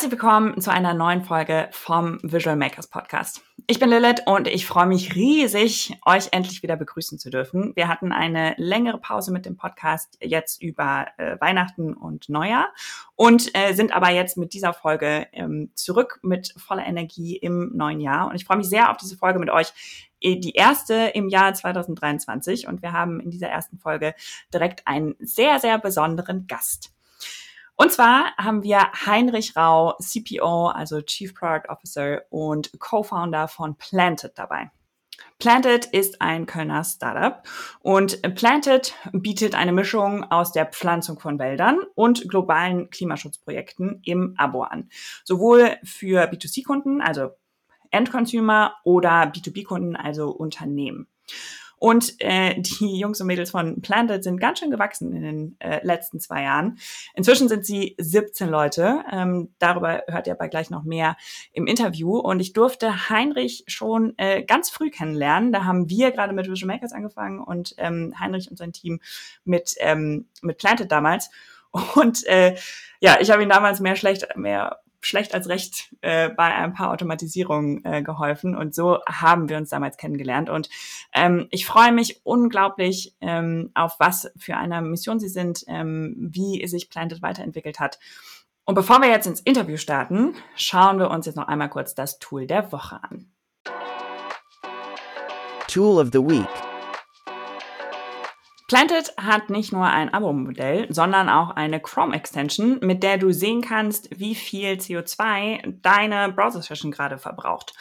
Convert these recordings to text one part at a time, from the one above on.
Herzlich willkommen zu einer neuen Folge vom Visual Makers Podcast. Ich bin Lilith und ich freue mich riesig, euch endlich wieder begrüßen zu dürfen. Wir hatten eine längere Pause mit dem Podcast jetzt über äh, Weihnachten und Neujahr und äh, sind aber jetzt mit dieser Folge ähm, zurück mit voller Energie im neuen Jahr. Und ich freue mich sehr auf diese Folge mit euch äh, die erste im Jahr 2023 und wir haben in dieser ersten Folge direkt einen sehr, sehr besonderen Gast. Und zwar haben wir Heinrich Rau, CPO, also Chief Product Officer und Co-Founder von Planted dabei. Planted ist ein Kölner Startup und Planted bietet eine Mischung aus der Pflanzung von Wäldern und globalen Klimaschutzprojekten im Abo an. Sowohl für B2C-Kunden, also Endconsumer, oder B2B-Kunden, also Unternehmen. Und äh, die Jungs und Mädels von Planted sind ganz schön gewachsen in den äh, letzten zwei Jahren. Inzwischen sind sie 17 Leute. Ähm, darüber hört ihr aber gleich noch mehr im Interview. Und ich durfte Heinrich schon äh, ganz früh kennenlernen. Da haben wir gerade mit Visual Makers angefangen und ähm, Heinrich und sein Team mit, ähm, mit Planted damals. Und äh, ja, ich habe ihn damals mehr schlecht, mehr schlecht als recht äh, bei ein paar Automatisierungen äh, geholfen und so haben wir uns damals kennengelernt und ähm, ich freue mich unglaublich ähm, auf was für eine Mission Sie sind, ähm, wie sich Planted weiterentwickelt hat. Und bevor wir jetzt ins Interview starten, schauen wir uns jetzt noch einmal kurz das Tool der Woche an. Tool of the Week. Planted hat nicht nur ein Abo-Modell, sondern auch eine Chrome-Extension, mit der du sehen kannst, wie viel CO2 deine Browser-Session gerade verbraucht.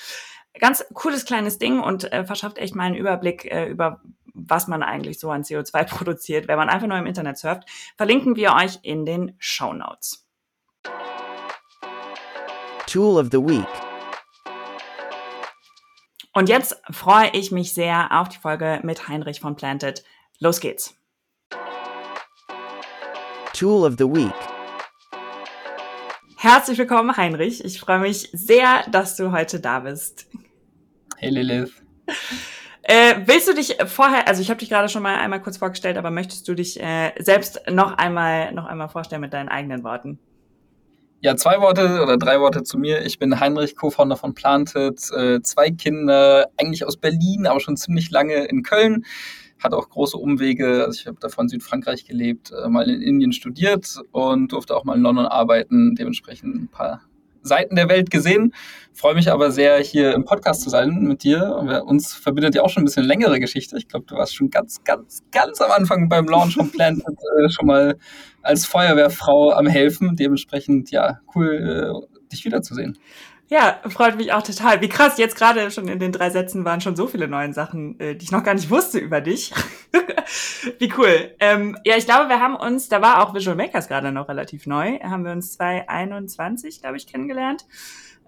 Ganz cooles kleines Ding und äh, verschafft echt mal einen Überblick äh, über was man eigentlich so an CO2 produziert, wenn man einfach nur im Internet surft, verlinken wir euch in den Show Notes. Tool of the Week. Und jetzt freue ich mich sehr auf die Folge mit Heinrich von Planted. Los geht's. Tool of the Week. Herzlich willkommen, Heinrich. Ich freue mich sehr, dass du heute da bist. Hey Lilith. Äh, willst du dich vorher, also ich habe dich gerade schon mal einmal kurz vorgestellt, aber möchtest du dich äh, selbst noch einmal, noch einmal vorstellen mit deinen eigenen Worten? Ja, zwei Worte oder drei Worte zu mir. Ich bin Heinrich, Co-Founder von Planted, äh, zwei Kinder, eigentlich aus Berlin, aber schon ziemlich lange in Köln hat auch große Umwege. Also ich habe davon Südfrankreich gelebt, äh, mal in Indien studiert und durfte auch mal in London arbeiten, dementsprechend ein paar Seiten der Welt gesehen. Freue mich aber sehr, hier im Podcast zu sein mit dir. Uns verbindet ja auch schon ein bisschen längere Geschichte. Ich glaube, du warst schon ganz, ganz, ganz am Anfang beim Launch von Plant äh, schon mal als Feuerwehrfrau am Helfen. Dementsprechend, ja, cool, äh, dich wiederzusehen. Ja, freut mich auch total. Wie krass, jetzt gerade schon in den drei Sätzen waren schon so viele neue Sachen, äh, die ich noch gar nicht wusste über dich. Wie cool. Ähm, ja, ich glaube, wir haben uns, da war auch Visual Makers gerade noch relativ neu, haben wir uns 2021, glaube ich, kennengelernt.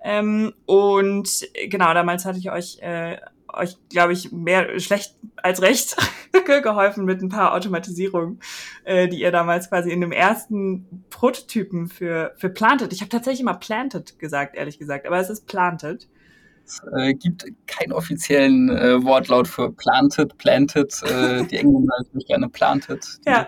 Ähm, und genau, damals hatte ich euch äh, euch, glaube ich, mehr schlecht als recht geholfen mit ein paar Automatisierungen, äh, die ihr damals quasi in dem ersten Prototypen für, für Planted. Ich habe tatsächlich immer Planted gesagt, ehrlich gesagt, aber es ist Planted. Es äh, gibt keinen offiziellen äh, Wortlaut für Planted, Planted. Äh, die Engländer natürlich gerne Planted. Ja.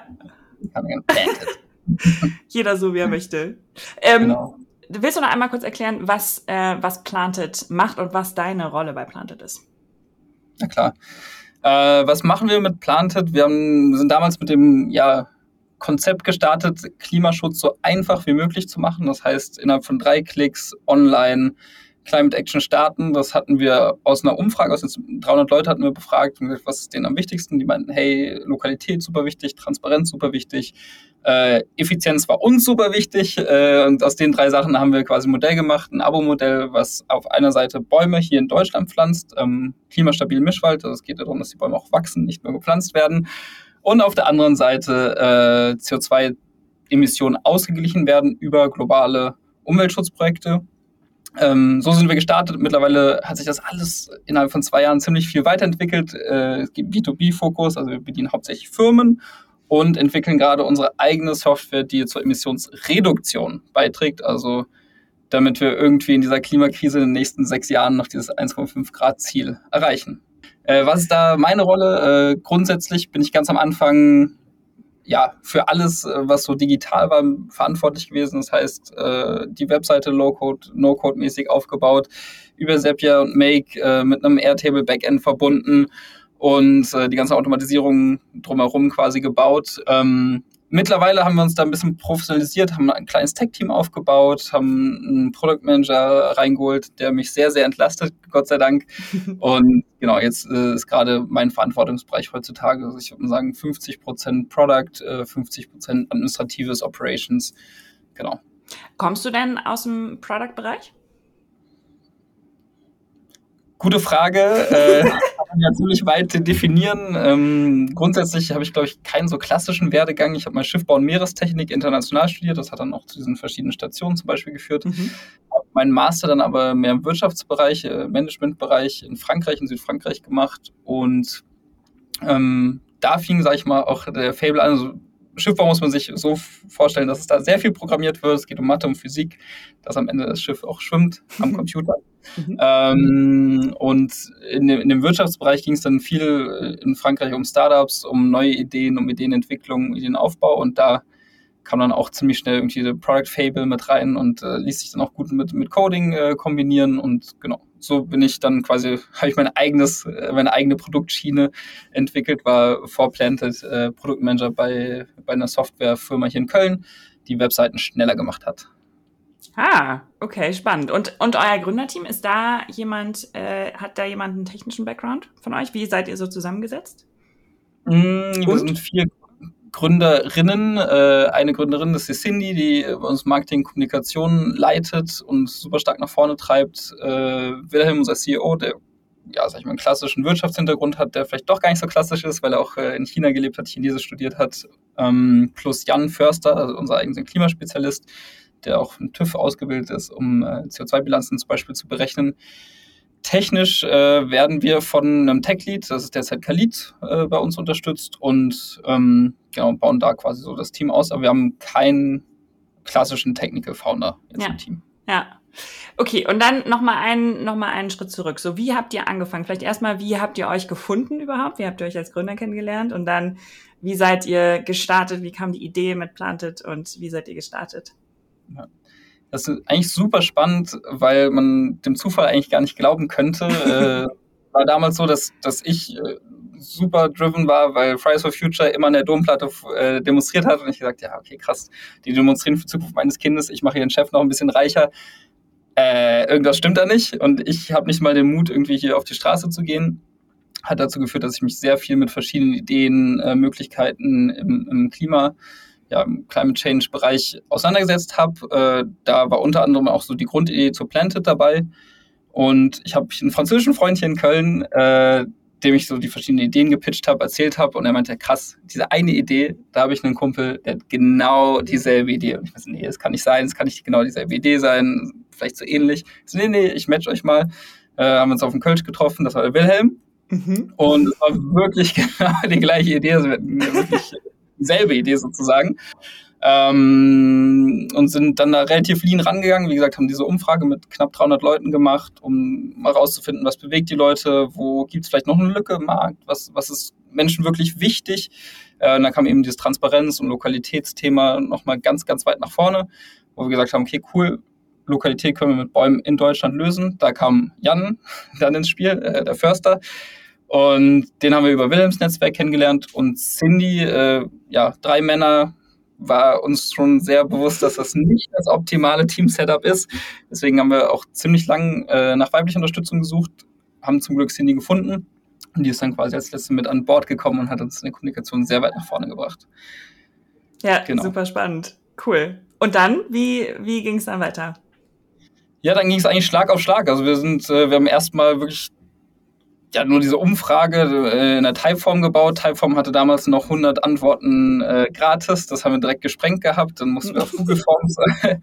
Kann gerne Planted. Jeder so, wie er möchte. Ähm, genau. Willst du noch einmal kurz erklären, was, äh, was Planted macht und was deine Rolle bei Planted ist? Na klar. Äh, was machen wir mit Planted? Wir haben, sind damals mit dem ja, Konzept gestartet, Klimaschutz so einfach wie möglich zu machen. Das heißt, innerhalb von drei Klicks online Climate Action starten. Das hatten wir aus einer Umfrage, aus 300 Leute hatten wir befragt, was ist denen am wichtigsten? Die meinten, hey, Lokalität super wichtig, Transparenz super wichtig, äh, Effizienz war uns super wichtig. Äh, und aus den drei Sachen haben wir quasi ein Modell gemacht, ein Abo-Modell, was auf einer Seite Bäume hier in Deutschland pflanzt, ähm, klimastabil Mischwald. Also es geht darum, dass die Bäume auch wachsen, nicht nur gepflanzt werden. Und auf der anderen Seite äh, CO2-Emissionen ausgeglichen werden über globale Umweltschutzprojekte. Ähm, so sind wir gestartet. Mittlerweile hat sich das alles innerhalb von zwei Jahren ziemlich viel weiterentwickelt. Äh, es gibt B2B-Fokus, also wir bedienen hauptsächlich Firmen und entwickeln gerade unsere eigene Software, die zur Emissionsreduktion beiträgt. Also damit wir irgendwie in dieser Klimakrise in den nächsten sechs Jahren noch dieses 1,5 Grad Ziel erreichen. Äh, was ist da meine Rolle? Äh, grundsätzlich bin ich ganz am Anfang ja, für alles, äh, was so digital war, verantwortlich gewesen. Das heißt, äh, die Webseite Low-Code, No-Code-mäßig aufgebaut, über Zapier und Make äh, mit einem Airtable-Backend verbunden und äh, die ganze Automatisierung drumherum quasi gebaut. Ähm, Mittlerweile haben wir uns da ein bisschen professionalisiert, haben ein kleines Tech-Team aufgebaut, haben einen Product Manager reingeholt, der mich sehr, sehr entlastet, Gott sei Dank. Und genau, jetzt äh, ist gerade mein Verantwortungsbereich heutzutage, also ich würde sagen, 50 Prozent Product, äh, 50 Prozent administratives Operations. Genau. Kommst du denn aus dem Product-Bereich? Gute Frage. Äh, man ja ziemlich weit definieren. Ähm, grundsätzlich habe ich, glaube ich, keinen so klassischen Werdegang. Ich habe mal Schiffbau und Meerestechnik international studiert. Das hat dann auch zu diesen verschiedenen Stationen zum Beispiel geführt. Mhm. Habe meinen Master dann aber mehr im Wirtschaftsbereich, äh, Managementbereich in Frankreich, in Südfrankreich gemacht. Und ähm, da fing, sage ich mal, auch der Fable an. Also Schiffbau muss man sich so vorstellen, dass es da sehr viel programmiert wird. Es geht um Mathe und Physik, dass am Ende das Schiff auch schwimmt am Computer. Mhm. Ähm, und in dem, in dem Wirtschaftsbereich ging es dann viel in Frankreich um Startups, um neue Ideen, um Ideenentwicklung, Ideenaufbau. Und da kam dann auch ziemlich schnell irgendwie der Product Fable mit rein und äh, ließ sich dann auch gut mit, mit Coding äh, kombinieren. Und genau, so bin ich dann quasi, habe ich mein eigenes, äh, meine eigene Produktschiene entwickelt, war vorplanted äh, Produktmanager bei, bei einer Softwarefirma hier in Köln, die Webseiten schneller gemacht hat. Ah, okay, spannend. Und, und euer Gründerteam, ist da jemand, äh, hat da jemand einen technischen Background von euch? Wie seid ihr so zusammengesetzt? Mm, wir sind vier Gründerinnen. Äh, eine Gründerin, das ist Cindy, die uns Marketing Kommunikation leitet und super stark nach vorne treibt. Äh, Wilhelm, unser CEO, der ja, sag ich mal, einen klassischen Wirtschaftshintergrund hat, der vielleicht doch gar nicht so klassisch ist, weil er auch äh, in China gelebt hat, Chinesisch studiert hat. Ähm, plus Jan Förster, also unser eigener Klimaspezialist, der auch im TÜV ausgebildet ist, um äh, CO2-Bilanzen zum Beispiel zu berechnen. Technisch äh, werden wir von einem Tech-Lead, das ist derzeit Khalid, äh, bei uns unterstützt und ähm, genau, bauen da quasi so das Team aus. Aber wir haben keinen klassischen Technical Founder jetzt ja. im Team. Ja. Okay, und dann nochmal einen, noch einen Schritt zurück. So, wie habt ihr angefangen? Vielleicht erstmal, wie habt ihr euch gefunden überhaupt? Wie habt ihr euch als Gründer kennengelernt? Und dann, wie seid ihr gestartet? Wie kam die Idee mit Planted und wie seid ihr gestartet? Ja. Das ist eigentlich super spannend, weil man dem Zufall eigentlich gar nicht glauben könnte. äh, war damals so, dass, dass ich äh, super driven war, weil Fridays for Future immer an der Domplatte äh, demonstriert hat und ich gesagt, ja, okay, krass, die demonstrieren für die Zukunft meines Kindes, ich mache ihren Chef noch ein bisschen reicher. Äh, irgendwas stimmt da nicht und ich habe nicht mal den Mut, irgendwie hier auf die Straße zu gehen. Hat dazu geführt, dass ich mich sehr viel mit verschiedenen Ideen, äh, Möglichkeiten im, im Klima ja, im Climate Change Bereich auseinandergesetzt habe. Äh, da war unter anderem auch so die Grundidee zu Planted dabei. Und ich habe einen französischen Freund hier in Köln, äh, dem ich so die verschiedenen Ideen gepitcht habe, erzählt habe. Und er meinte, krass, diese eine Idee, da habe ich einen Kumpel, der hat genau dieselbe Idee. Und ich meinte, nee, das kann nicht sein, das kann nicht genau dieselbe Idee sein, vielleicht so ähnlich. Ich so, nee, nee, ich match euch mal. Äh, haben uns auf dem Kölsch getroffen, das war der Wilhelm. Mhm. Und es war wirklich genau die gleiche Idee. Also wir hatten wirklich dieselbe Idee sozusagen. Ähm, und sind dann da relativ lean rangegangen. Wie gesagt, haben diese Umfrage mit knapp 300 Leuten gemacht, um mal rauszufinden, was bewegt die Leute, wo gibt es vielleicht noch eine Lücke im Markt, was, was ist Menschen wirklich wichtig. Äh, und dann kam eben dieses Transparenz- und Lokalitätsthema nochmal ganz, ganz weit nach vorne, wo wir gesagt haben, okay, cool, Lokalität können wir mit Bäumen in Deutschland lösen. Da kam Jan dann ins Spiel, äh, der Förster. Und den haben wir über Wilhelms Netzwerk kennengelernt. Und Cindy, äh, ja, drei Männer, war uns schon sehr bewusst, dass das nicht das optimale Team-Setup ist. Deswegen haben wir auch ziemlich lang äh, nach weiblicher Unterstützung gesucht, haben zum Glück Cindy gefunden. Und die ist dann quasi als letzte mit an Bord gekommen und hat uns in der Kommunikation sehr weit nach vorne gebracht. Ja, genau. super spannend. Cool. Und dann, wie, wie ging es dann weiter? Ja, dann ging es eigentlich Schlag auf Schlag. Also wir sind, äh, wir haben erstmal wirklich ja, nur diese Umfrage äh, in der Typeform gebaut. Typeform hatte damals noch 100 Antworten äh, gratis. Das haben wir direkt gesprengt gehabt. Dann mussten wir auf Google Forms äh,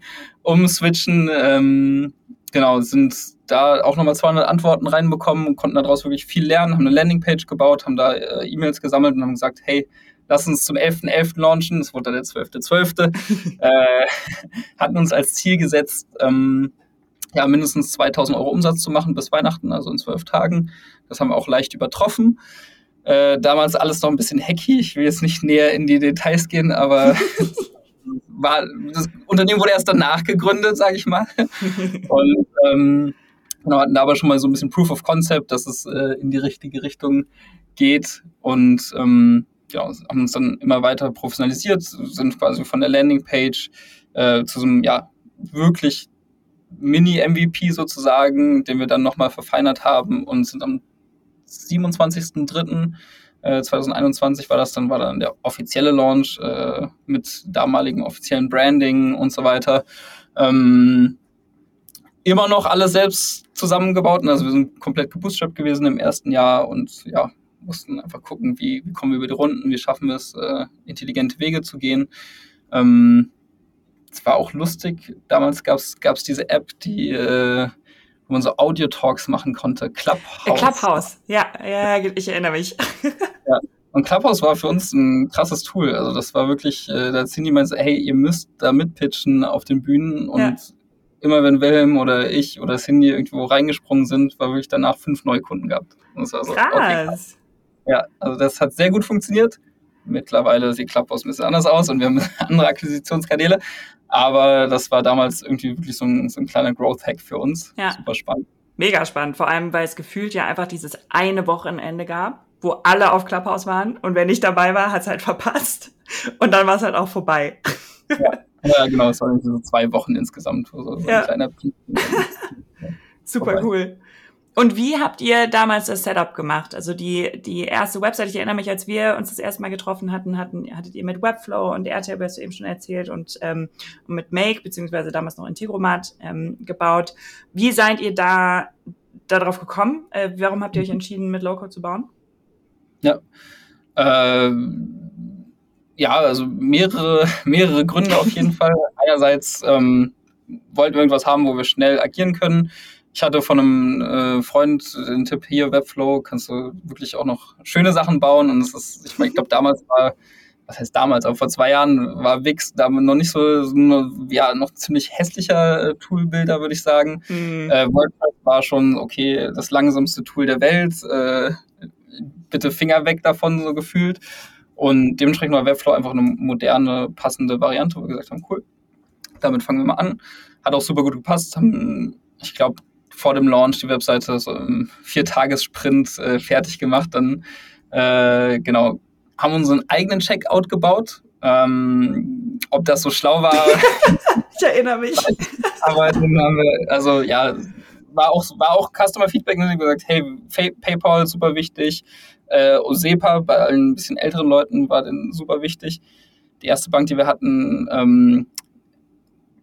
umswitchen. Ähm, genau, sind da auch nochmal 200 Antworten reinbekommen und konnten daraus wirklich viel lernen, haben eine Landingpage gebaut, haben da äh, E-Mails gesammelt und haben gesagt, hey, lass uns zum 11.11. .11. launchen. Das wurde dann der 12.12. .12. äh, hatten uns als Ziel gesetzt, ähm, ja, mindestens 2000 Euro Umsatz zu machen bis Weihnachten, also in zwölf Tagen. Das haben wir auch leicht übertroffen. Äh, damals alles noch ein bisschen hacky. Ich will jetzt nicht näher in die Details gehen, aber war, das Unternehmen wurde erst danach gegründet, sage ich mal. Und ähm, genau, hatten da aber schon mal so ein bisschen Proof of Concept, dass es äh, in die richtige Richtung geht. Und ähm, ja, haben uns dann immer weiter professionalisiert, sind quasi von der Landingpage äh, zu so einem ja, wirklich Mini-MVP sozusagen, den wir dann nochmal verfeinert haben und sind am 27.03. 2021 äh, war das dann, war dann der offizielle Launch äh, mit damaligen offiziellen Branding und so weiter. Ähm, immer noch alles selbst zusammengebaut. Also wir sind komplett gebootstrapped gewesen im ersten Jahr und ja, mussten einfach gucken, wie, wie kommen wir über die Runden, wie schaffen wir es, äh, intelligente Wege zu gehen. Ähm, es war auch lustig. Damals gab es diese App, die äh, wo man so Audio-Talks machen konnte. Clubhouse. Äh, Clubhouse, ja, ja, ich erinnere mich. ja. Und Clubhouse war für uns ein krasses Tool. Also das war wirklich, äh, da Cindy meinte, hey, ihr müsst da mitpitchen auf den Bühnen und ja. immer wenn Wilhelm oder ich oder Cindy irgendwo reingesprungen sind, war wirklich danach fünf neue Kunden gehabt. So, krass. Okay, krass. Ja, also das hat sehr gut funktioniert. Mittlerweile sieht Clubhouse ein bisschen anders aus und wir haben andere Akquisitionskanäle. Aber das war damals irgendwie wirklich so ein, so ein kleiner Growth-Hack für uns. Ja. Super spannend. Mega spannend, vor allem, weil es gefühlt ja einfach dieses eine Wochenende gab, wo alle auf Clubhouse waren und wer nicht dabei war, hat es halt verpasst. Und dann war es halt auch vorbei. Ja, ja genau, es waren so zwei Wochen insgesamt, so, so ja. ein kleiner. Super vorbei. cool. Und wie habt ihr damals das Setup gemacht? Also die, die erste Website, ich erinnere mich, als wir uns das erste Mal getroffen hatten, hatten hattet ihr mit Webflow und Airtable, hast du eben schon erzählt, und, ähm, mit Make, beziehungsweise damals noch Integromat ähm, gebaut. Wie seid ihr da darauf gekommen? Äh, warum habt ihr euch entschieden, mit Loco zu bauen? Ja. Ähm ja, also mehrere, mehrere Gründe auf jeden Fall. Einerseits ähm, wollten wir irgendwas haben, wo wir schnell agieren können. Ich hatte von einem äh, Freund den Tipp hier, Webflow, kannst du wirklich auch noch schöne Sachen bauen. Und es ist, ich, mein, ich glaube, damals war, was heißt damals, aber vor zwei Jahren war Wix damit noch nicht so, so ja, noch ziemlich hässlicher äh, Toolbilder, würde ich sagen. Mhm. Äh, WordPress war schon, okay, das langsamste Tool der Welt. Äh, bitte Finger weg davon, so gefühlt. Und dementsprechend war Webflow einfach eine moderne, passende Variante, wo wir gesagt haben, cool, damit fangen wir mal an. Hat auch super gut gepasst, haben, ich glaube, vor dem Launch die Webseite so im Viertagessprint äh, fertig gemacht. Dann äh, genau haben unseren eigenen Checkout gebaut. Ähm, ob das so schlau war. ich erinnere mich. Aber dann haben wir, also ja, war auch, war auch Customer Feedback, ne, gesagt, hey, PayPal super wichtig, äh, Osepa bei allen ein bisschen älteren Leuten war dann super wichtig. Die erste Bank, die wir hatten, ähm,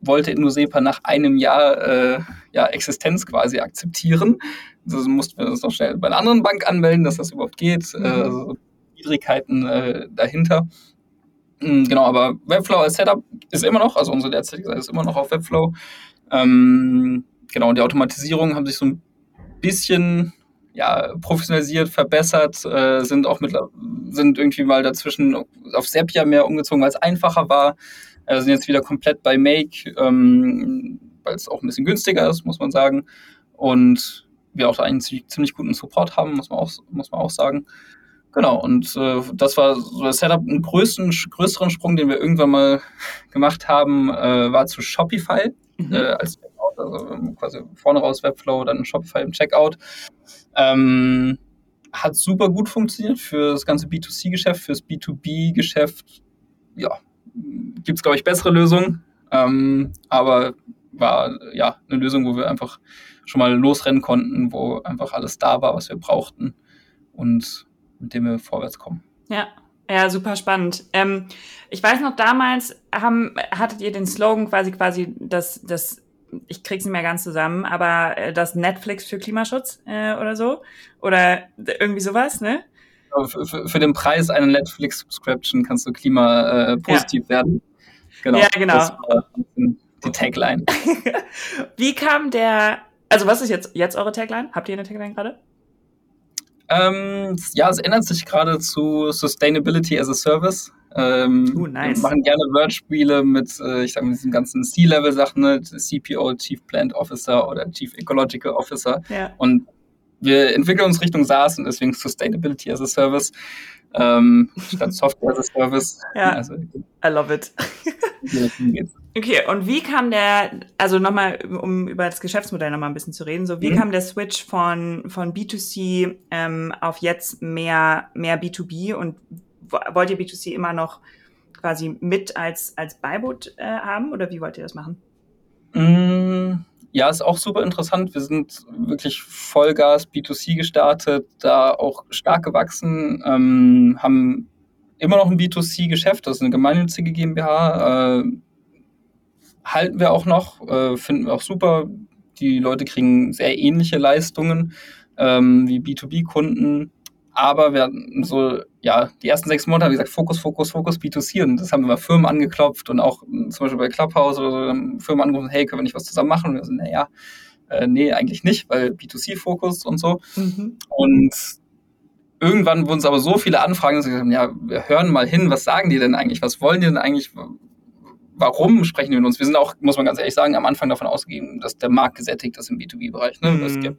wollte Indosepa nach einem Jahr äh, ja, Existenz quasi akzeptieren. Also mussten wir uns noch schnell bei einer anderen Bank anmelden, dass das überhaupt geht. Mhm. Also Widrigkeiten äh, dahinter. Mhm, genau, aber Webflow als Setup ist immer noch, also unsere derzeitige Seite ist immer noch auf Webflow. Ähm, genau, die Automatisierungen haben sich so ein bisschen ja, professionalisiert, verbessert, äh, sind auch mit, sind irgendwie mal dazwischen auf Zapier mehr umgezogen, weil es einfacher war. Äh, sind jetzt wieder komplett bei Make, ähm, weil es auch ein bisschen günstiger ist, muss man sagen. Und wir auch da einen ziemlich guten Support haben, muss man auch, muss man auch sagen. Genau, und äh, das war so das Setup. Einen größten, größeren Sprung, den wir irgendwann mal gemacht haben, äh, war zu Shopify mhm. äh, als Checkout, also quasi vorne raus Webflow, dann Shopify im Checkout. Ähm, hat super gut funktioniert für das ganze B2C-Geschäft, fürs B2B-Geschäft. Ja, gibt es, glaube ich, bessere Lösungen. Ähm, aber war ja eine Lösung, wo wir einfach schon mal losrennen konnten, wo einfach alles da war, was wir brauchten und mit dem wir vorwärts kommen. Ja, ja, super spannend. Ähm, ich weiß noch, damals haben, hattet ihr den Slogan quasi, quasi, das, das, ich krieg's nicht mehr ganz zusammen, aber äh, das Netflix für Klimaschutz äh, oder so. Oder irgendwie sowas, ne? Für, für, für den Preis einer Netflix-Subscription kannst du klimapositiv äh, ja. werden. Genau. Ja, genau. Die Tagline. Wie kam der, also was ist jetzt, jetzt eure Tagline? Habt ihr eine Tagline gerade? Ähm, ja, es ändert sich gerade zu Sustainability as a Service. Ähm, uh, nice. Wir machen gerne Wordspiele mit, äh, ich sag mal, diesen ganzen C-Level-Sachen, ne? CPO, Chief Plant Officer oder Chief Ecological Officer. Ja. Und wir entwickeln uns Richtung SaaS und deswegen Sustainability as a Service ähm, statt Software as a Service. Ja, also, I love it. okay, und wie kam der, also nochmal, um über das Geschäftsmodell nochmal ein bisschen zu reden, so wie mhm. kam der Switch von, von B2C ähm, auf jetzt mehr, mehr B2B und wollt ihr B2C immer noch quasi mit als, als Beiboot äh, haben oder wie wollt ihr das machen? Mm, ja, ist auch super interessant. Wir sind wirklich Vollgas B2C gestartet, da auch stark gewachsen, ähm, haben immer noch ein B2C-Geschäft, das ist eine gemeinnützige GmbH. Äh, halten wir auch noch, äh, finden wir auch super. Die Leute kriegen sehr ähnliche Leistungen ähm, wie B2B-Kunden. Aber wir hatten so, ja, die ersten sechs Monate, wie gesagt, Fokus, Fokus, Fokus, B2C. Und das haben wir bei Firmen angeklopft und auch zum Beispiel bei Clubhouse oder so, haben Firmen angerufen, hey, können wir nicht was zusammen machen? Und wir sind, naja, äh, nee, eigentlich nicht, weil B2C-Fokus und so. Mhm. Und irgendwann wurden es aber so viele Anfragen, dass wir gesagt haben, ja, wir hören mal hin, was sagen die denn eigentlich? Was wollen die denn eigentlich? Warum sprechen die mit uns? Wir sind auch, muss man ganz ehrlich sagen, am Anfang davon ausgegeben, dass der Markt gesättigt ist im B2B-Bereich. Ne? Mhm. Es gibt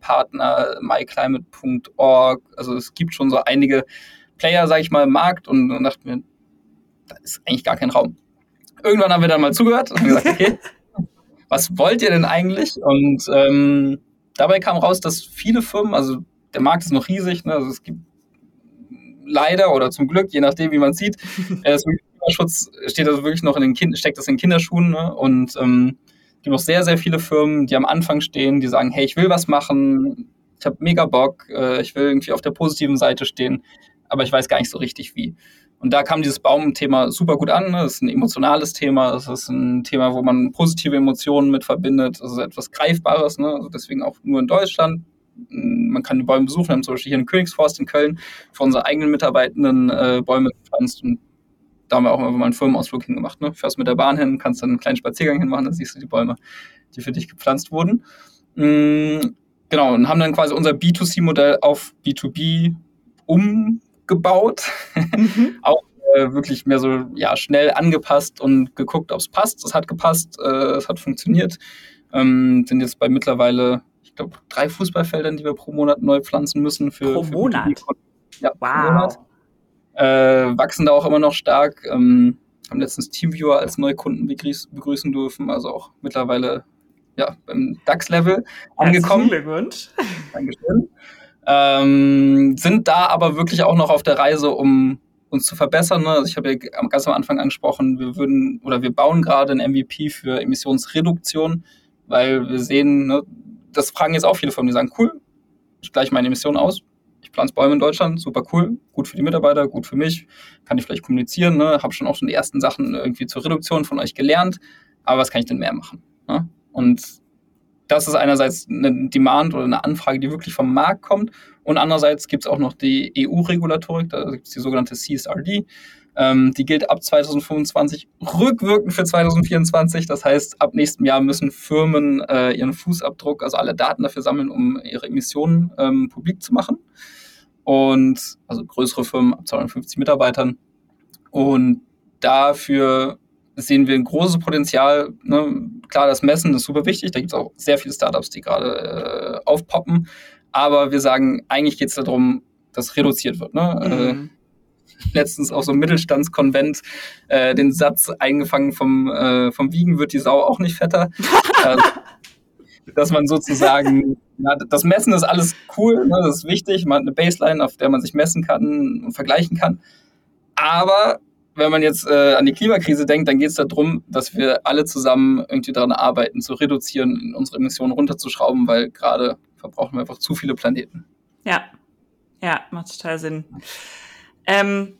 Partner, myclimate.org. Also es gibt schon so einige Player, sage ich mal, im Markt und dann dachten wir, da ist eigentlich gar kein Raum. Irgendwann haben wir dann mal zugehört und gesagt, okay, was wollt ihr denn eigentlich? Und ähm, dabei kam raus, dass viele Firmen, also der Markt ist noch riesig, ne? also es gibt leider oder zum Glück, je nachdem, wie man sieht, äh, Klimaschutz steht also wirklich noch in den kind steckt das in Kinderschuhen ne? und ähm, gibt noch sehr, sehr viele Firmen, die am Anfang stehen, die sagen, hey, ich will was machen, ich habe mega Bock, äh, ich will irgendwie auf der positiven Seite stehen, aber ich weiß gar nicht so richtig wie. Und da kam dieses Baumthema super gut an. Ne? Das ist ein emotionales Thema. Das ist ein Thema, wo man positive Emotionen mit verbindet. Das ist etwas Greifbares. Ne? Also deswegen auch nur in Deutschland. Man kann die Bäume besuchen. Wir haben zum Beispiel hier einen Königsforst in Köln für unsere eigenen Mitarbeitenden äh, Bäume gepflanzt. Und da haben wir auch immer mal einen Firmenausflug hingemacht. Ne? Fährst mit der Bahn hin, kannst dann einen kleinen Spaziergang hinmachen, dann siehst du die Bäume, die für dich gepflanzt wurden. Mhm, genau, und haben dann quasi unser B2C-Modell auf B2B umgebaut. Mhm. auch äh, wirklich mehr so ja, schnell angepasst und geguckt, ob es passt. Es hat gepasst, äh, es hat funktioniert. Ähm, sind jetzt bei mittlerweile, ich glaube, drei Fußballfeldern, die wir pro Monat neu pflanzen müssen. Für, pro für Monat? Ja, wow. Pro Monat äh, wachsen da auch immer noch stark. Ähm, haben letztens Teamviewer als Neukunden begrüß begrüßen dürfen, also auch mittlerweile ja, beim DAX-Level angekommen. Glückwunsch. Dankeschön. Ähm, sind da aber wirklich auch noch auf der Reise, um uns zu verbessern. Ne? Also ich habe ja ganz am Anfang angesprochen, wir würden oder wir bauen gerade ein MVP für Emissionsreduktion, weil wir sehen, ne, das fragen jetzt auch viele Firmen, die sagen, cool, ich gleiche meine Emissionen aus, pflanze Bäume in Deutschland, super cool, gut für die Mitarbeiter, gut für mich, kann ich vielleicht kommunizieren, ne? habe schon auch schon die ersten Sachen irgendwie zur Reduktion von euch gelernt, aber was kann ich denn mehr machen? Ne? Und das ist einerseits eine Demand oder eine Anfrage, die wirklich vom Markt kommt und andererseits gibt es auch noch die EU-Regulatorik, da gibt es die sogenannte CSRD, ähm, die gilt ab 2025 rückwirkend für 2024. Das heißt, ab nächstem Jahr müssen Firmen äh, ihren Fußabdruck, also alle Daten dafür sammeln, um ihre Emissionen ähm, publik zu machen und also größere Firmen ab 250 Mitarbeitern. Und dafür sehen wir ein großes Potenzial. Ne? Klar, das Messen ist super wichtig. Da gibt es auch sehr viele Startups, die gerade äh, aufpoppen. Aber wir sagen, eigentlich geht es darum, dass reduziert wird. Ne? Äh, mhm. Äh, letztens auf so einem Mittelstandskonvent äh, den Satz eingefangen vom, äh, vom Wiegen wird die Sau auch nicht fetter. äh, dass man sozusagen, ja, das Messen ist alles cool, ne, das ist wichtig, man hat eine Baseline, auf der man sich messen kann und vergleichen kann. Aber wenn man jetzt äh, an die Klimakrise denkt, dann geht es darum, dass wir alle zusammen irgendwie daran arbeiten, zu reduzieren, unsere Emissionen runterzuschrauben, weil gerade verbrauchen wir einfach zu viele Planeten. Ja, ja, macht total Sinn. Ähm,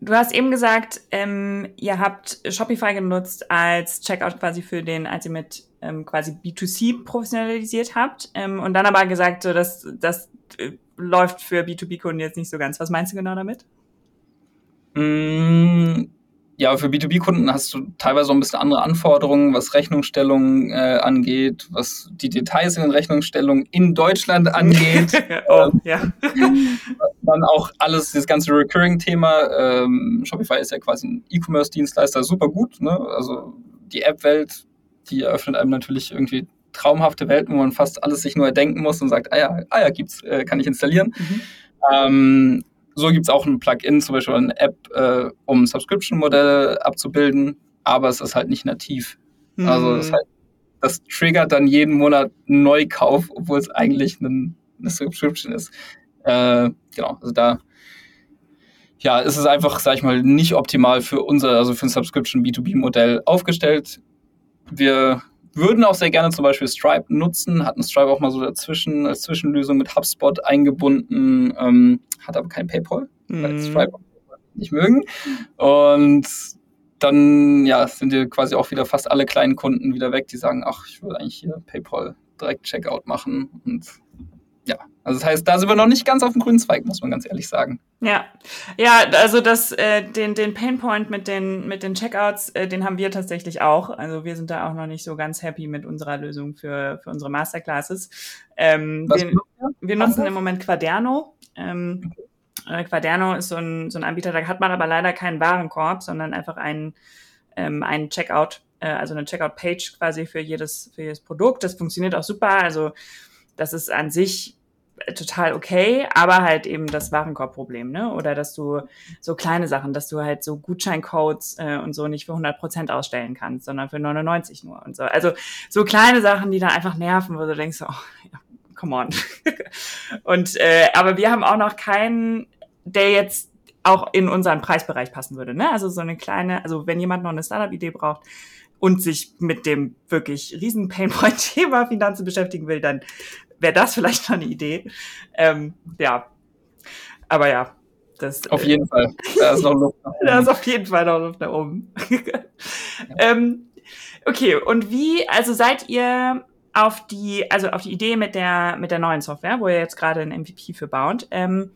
Du hast eben gesagt, ähm, ihr habt Shopify genutzt als Checkout quasi für den, als ihr mit ähm, quasi B2C professionalisiert habt ähm, und dann aber gesagt, so, dass das äh, läuft für B2B-Kunden jetzt nicht so ganz. Was meinst du genau damit? Mm, ja, für B2B-Kunden hast du teilweise so ein bisschen andere Anforderungen, was Rechnungsstellungen äh, angeht, was die Details in den Rechnungsstellungen in Deutschland angeht. oh, ähm, ja. Dann auch alles, das ganze Recurring-Thema. Ähm, Shopify ist ja quasi ein E-Commerce-Dienstleister, super gut. Ne? Also die App-Welt, die eröffnet einem natürlich irgendwie traumhafte Welten, wo man fast alles sich nur erdenken muss und sagt, ah ja, ah ja gibt's, äh, kann ich installieren. Mhm. Ähm, so gibt es auch ein Plugin, zum Beispiel eine App, äh, um Subscription-Modelle abzubilden, aber es ist halt nicht nativ. Mhm. Also das, heißt, das triggert dann jeden Monat einen Neukauf, obwohl es eigentlich ein, eine Subscription ist. Äh, genau, also da ja, ist es einfach, sag ich mal, nicht optimal für unser, also für ein Subscription B2B-Modell aufgestellt. Wir würden auch sehr gerne zum Beispiel Stripe nutzen, hatten Stripe auch mal so dazwischen als Zwischenlösung mit HubSpot eingebunden, ähm, hat aber kein PayPal, weil Stripe nicht mögen. Und dann ja, sind dir quasi auch wieder fast alle kleinen Kunden wieder weg, die sagen, ach, ich will eigentlich hier PayPal direkt Checkout machen und ja, also das heißt, da sind wir noch nicht ganz auf dem grünen Zweig, muss man ganz ehrlich sagen. Ja, ja, also das, äh, den, den Painpoint mit den, mit den Checkouts, äh, den haben wir tatsächlich auch. Also wir sind da auch noch nicht so ganz happy mit unserer Lösung für, für unsere Masterclasses. Ähm, Was den, wir nutzen im Moment Quaderno. Ähm, äh, Quaderno ist so ein, so ein Anbieter, da hat man aber leider keinen Warenkorb, sondern einfach einen, ähm, einen Checkout, äh, also eine Checkout-Page quasi für jedes, für jedes Produkt. Das funktioniert auch super. Also das ist an sich total okay, aber halt eben das Warenkorbproblem, ne? Oder dass du so kleine Sachen, dass du halt so Gutscheincodes äh, und so nicht für 100 Prozent ausstellen kannst, sondern für 99 nur und so. Also so kleine Sachen, die da einfach nerven, wo du denkst, oh, ja, come on. und äh, aber wir haben auch noch keinen, der jetzt auch in unseren Preisbereich passen würde, ne? Also so eine kleine, also wenn jemand noch eine Startup-Idee braucht, und sich mit dem wirklich riesen Painpoint-Thema Finanzen beschäftigen will, dann wäre das vielleicht noch eine Idee. Ähm, ja, aber ja. Das, auf jeden äh, Fall. Da ist noch Luft nach oben. Da ist auf jeden Fall noch Luft nach oben. ähm, okay, und wie, also seid ihr auf die, also auf die Idee mit der, mit der neuen Software, wo ihr jetzt gerade ein MVP für baut, ähm,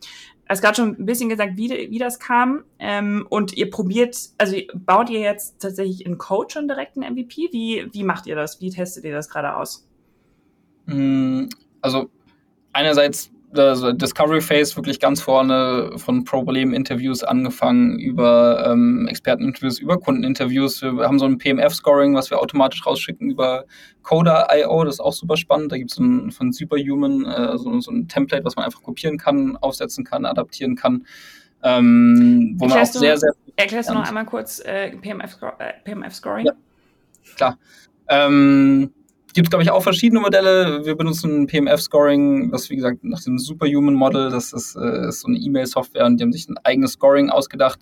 es gerade schon ein bisschen gesagt, wie, wie das kam. Ähm, und ihr probiert, also baut ihr jetzt tatsächlich in Code schon direkt einen MVP? Wie, wie macht ihr das? Wie testet ihr das gerade aus? Also einerseits also Discovery Phase wirklich ganz vorne von Problem-Interviews angefangen über ähm, Experteninterviews, über Kundeninterviews. Wir haben so ein PMF-Scoring, was wir automatisch rausschicken über Coda.io. Das ist auch super spannend. Da gibt es von Superhuman äh, so, so, ein Template, was man einfach kopieren kann, aufsetzen kann, adaptieren kann. Ähm, wo erklärst man auch sehr, sehr. Erklärst du noch einmal kurz äh, PMF-Scoring? Äh, PMF ja, klar. Ähm, gibt, glaube ich, auch verschiedene Modelle. Wir benutzen PMF-Scoring, was wie gesagt nach dem Superhuman-Model, das ist, äh, ist so eine E-Mail-Software und die haben sich ein eigenes Scoring ausgedacht,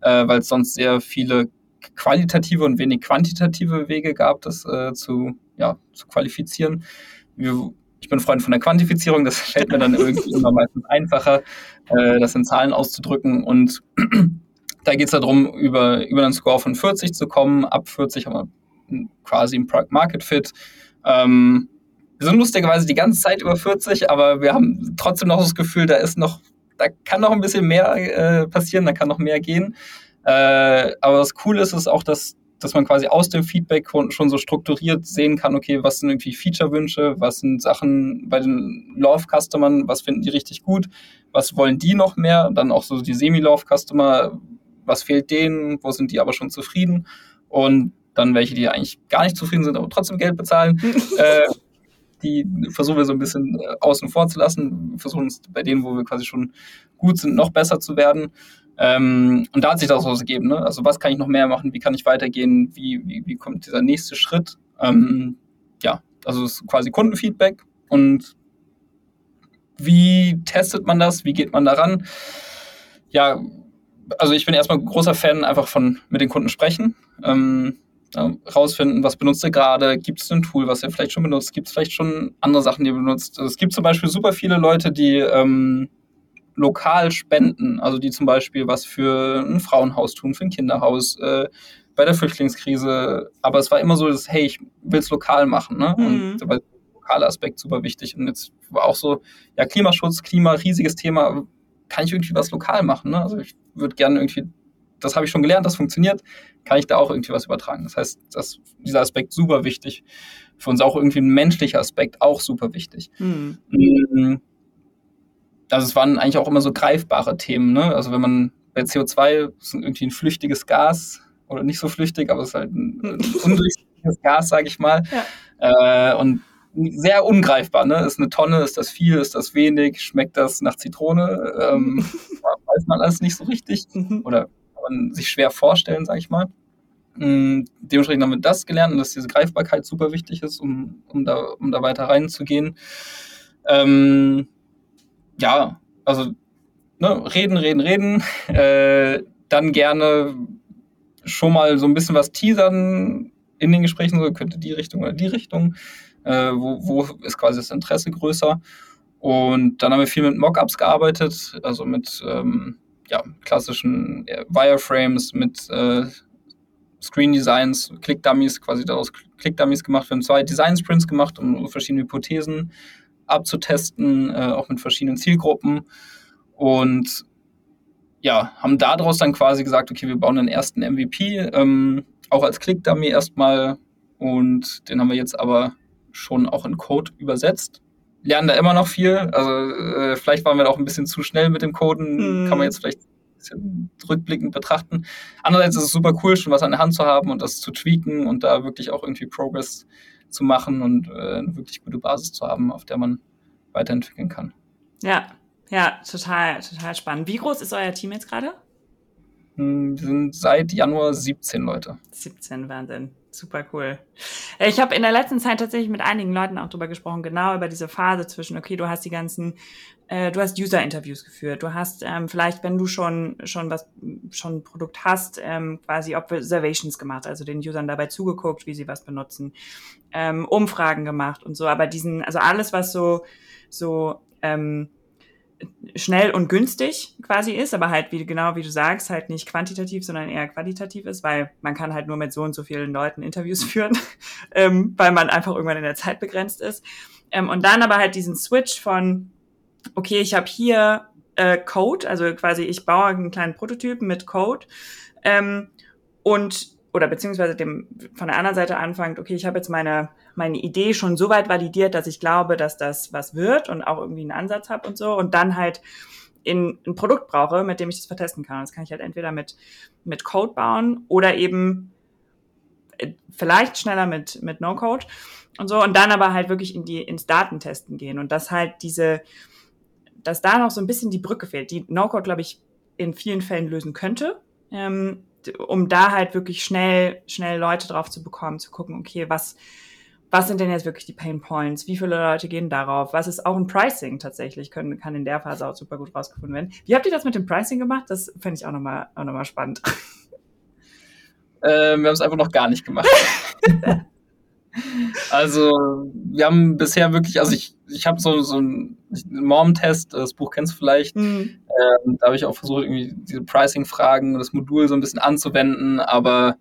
äh, weil es sonst sehr viele qualitative und wenig quantitative Wege gab, das äh, zu, ja, zu qualifizieren. Wir, ich bin Freund von der Quantifizierung, das fällt mir dann irgendwie immer meistens einfacher, äh, das in Zahlen auszudrücken und da geht es darum, über, über einen Score von 40 zu kommen. Ab 40 haben wir quasi ein Product Market Fit. Ähm, wir sind lustigerweise die ganze Zeit über 40, aber wir haben trotzdem noch das Gefühl, da ist noch, da kann noch ein bisschen mehr äh, passieren, da kann noch mehr gehen. Äh, aber was cool ist, ist auch, dass, dass man quasi aus dem Feedback schon so strukturiert sehen kann, okay, was sind irgendwie Feature-Wünsche, was sind Sachen bei den Love-Customern, was finden die richtig gut, was wollen die noch mehr, dann auch so die Semi-Love-Customer, was fehlt denen, wo sind die aber schon zufrieden? Und dann welche, die eigentlich gar nicht zufrieden sind, aber trotzdem Geld bezahlen. äh, die versuchen wir so ein bisschen äh, außen vor zu lassen. Wir versuchen es bei denen, wo wir quasi schon gut sind, noch besser zu werden. Ähm, und da hat sich das was gegeben. Ne? Also was kann ich noch mehr machen? Wie kann ich weitergehen? Wie, wie, wie kommt dieser nächste Schritt? Ähm, ja, also es ist quasi Kundenfeedback und wie testet man das? Wie geht man daran? Ja, also ich bin erstmal großer Fan einfach von mit den Kunden sprechen. Ähm, rausfinden, was benutzt ihr gerade, gibt es ein Tool, was ihr vielleicht schon benutzt, gibt es vielleicht schon andere Sachen, die ihr benutzt. Also es gibt zum Beispiel super viele Leute, die ähm, lokal spenden, also die zum Beispiel was für ein Frauenhaus tun, für ein Kinderhaus, äh, bei der Flüchtlingskrise. Aber es war immer so, dass, hey, ich will es lokal machen. Ne? Mhm. Und der lokale Aspekt super wichtig. Und jetzt war auch so, ja, Klimaschutz, Klima, riesiges Thema. Kann ich irgendwie was lokal machen? Ne? Also ich würde gerne irgendwie das habe ich schon gelernt, das funktioniert, kann ich da auch irgendwie was übertragen. Das heißt, dass dieser Aspekt super wichtig. Für uns auch irgendwie ein menschlicher Aspekt auch super wichtig. Mhm. Also es waren eigentlich auch immer so greifbare Themen. Ne? Also wenn man bei CO2 ist irgendwie ein flüchtiges Gas oder nicht so flüchtig, aber es ist halt ein, ein undurchsichtiges Gas, sage ich mal. Ja. Äh, und sehr ungreifbar. Ne? Ist eine Tonne, ist das viel, ist das wenig, schmeckt das nach Zitrone? Ähm, weiß man alles nicht so richtig Mhm. oder man sich schwer vorstellen, sage ich mal. Mm, Dementsprechend haben wir das gelernt und dass diese Greifbarkeit super wichtig ist, um, um, da, um da weiter reinzugehen. Ähm, ja, also ne, reden, reden, reden. Äh, dann gerne schon mal so ein bisschen was teasern in den Gesprächen, so könnte die Richtung oder die Richtung. Äh, wo, wo ist quasi das Interesse größer? Und dann haben wir viel mit Mockups gearbeitet, also mit ähm, ja, klassischen äh, Wireframes, mit äh, Screen Designs, Click Dummies, quasi daraus Click Dummies gemacht. Wir haben zwei Design Sprints gemacht, um verschiedene Hypothesen abzutesten, äh, auch mit verschiedenen Zielgruppen. Und ja, haben daraus dann quasi gesagt, okay, wir bauen den ersten MVP, ähm, auch als Click-Dummy erstmal. Und den haben wir jetzt aber schon auch in Code übersetzt. Lernen da immer noch viel. Also äh, vielleicht waren wir auch ein bisschen zu schnell mit dem Coden. Mhm. Kann man jetzt vielleicht ein bisschen rückblickend betrachten. Andererseits ist es super cool, schon was an der Hand zu haben und das zu tweaken und da wirklich auch irgendwie Progress zu machen und äh, eine wirklich gute Basis zu haben, auf der man weiterentwickeln kann. Ja, ja, total, total spannend. Wie groß ist euer Team jetzt gerade? Hm, Wir sind seit Januar 17 Leute. 17, Wahnsinn. Super cool. Ich habe in der letzten Zeit tatsächlich mit einigen Leuten auch drüber gesprochen, genau über diese Phase zwischen, okay, du hast die ganzen, äh, du hast User-Interviews geführt, du hast ähm, vielleicht, wenn du schon schon was, schon ein Produkt hast, ähm, quasi Observations gemacht, also den Usern dabei zugeguckt, wie sie was benutzen, ähm, Umfragen gemacht und so, aber diesen, also alles, was so, so ähm, schnell und günstig quasi ist, aber halt wie genau wie du sagst, halt nicht quantitativ, sondern eher qualitativ ist, weil man kann halt nur mit so und so vielen Leuten Interviews führen, ähm, weil man einfach irgendwann in der Zeit begrenzt ist. Ähm, und dann aber halt diesen Switch von, okay, ich habe hier äh, Code, also quasi ich baue einen kleinen Prototypen mit Code ähm, und oder beziehungsweise dem von der anderen Seite anfängt, okay, ich habe jetzt meine meine Idee schon so weit validiert, dass ich glaube, dass das was wird und auch irgendwie einen Ansatz habe und so und dann halt in ein Produkt brauche, mit dem ich das vertesten kann. Das kann ich halt entweder mit mit Code bauen oder eben äh, vielleicht schneller mit mit No Code und so und dann aber halt wirklich in die ins Datentesten gehen und das halt diese dass da noch so ein bisschen die Brücke fehlt, die No Code glaube ich in vielen Fällen lösen könnte. Ähm, um da halt wirklich schnell, schnell Leute drauf zu bekommen, zu gucken, okay, was, was sind denn jetzt wirklich die Pain Points? Wie viele Leute gehen darauf? Was ist auch ein Pricing tatsächlich? Können, kann in der Phase auch super gut rausgefunden werden. Wie habt ihr das mit dem Pricing gemacht? Das fände ich auch nochmal auch noch mal spannend. Äh, wir haben es einfach noch gar nicht gemacht. also, wir haben bisher wirklich, also ich, ich habe so, so einen Mom-Test, das Buch kennst du vielleicht, Hm. Ähm, da habe ich auch versucht, irgendwie diese Pricing-Fragen, das Modul so ein bisschen anzuwenden, aber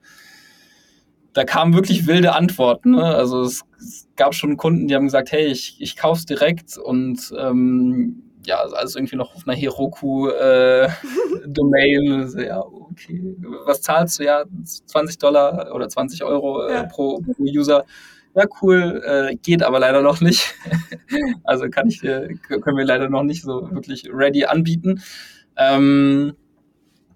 da kamen wirklich wilde Antworten. Ne? Also es, es gab schon Kunden, die haben gesagt, hey, ich, ich kauf's direkt und ähm, ja, also irgendwie noch auf einer Heroku-Domain. so, ja, okay. Was zahlst du? Ja, 20 Dollar oder 20 Euro äh, Ja. pro, pro User. Ja, cool, äh, geht aber leider noch nicht. also kann ich, äh, können wir leider noch nicht so wirklich ready anbieten. Ähm,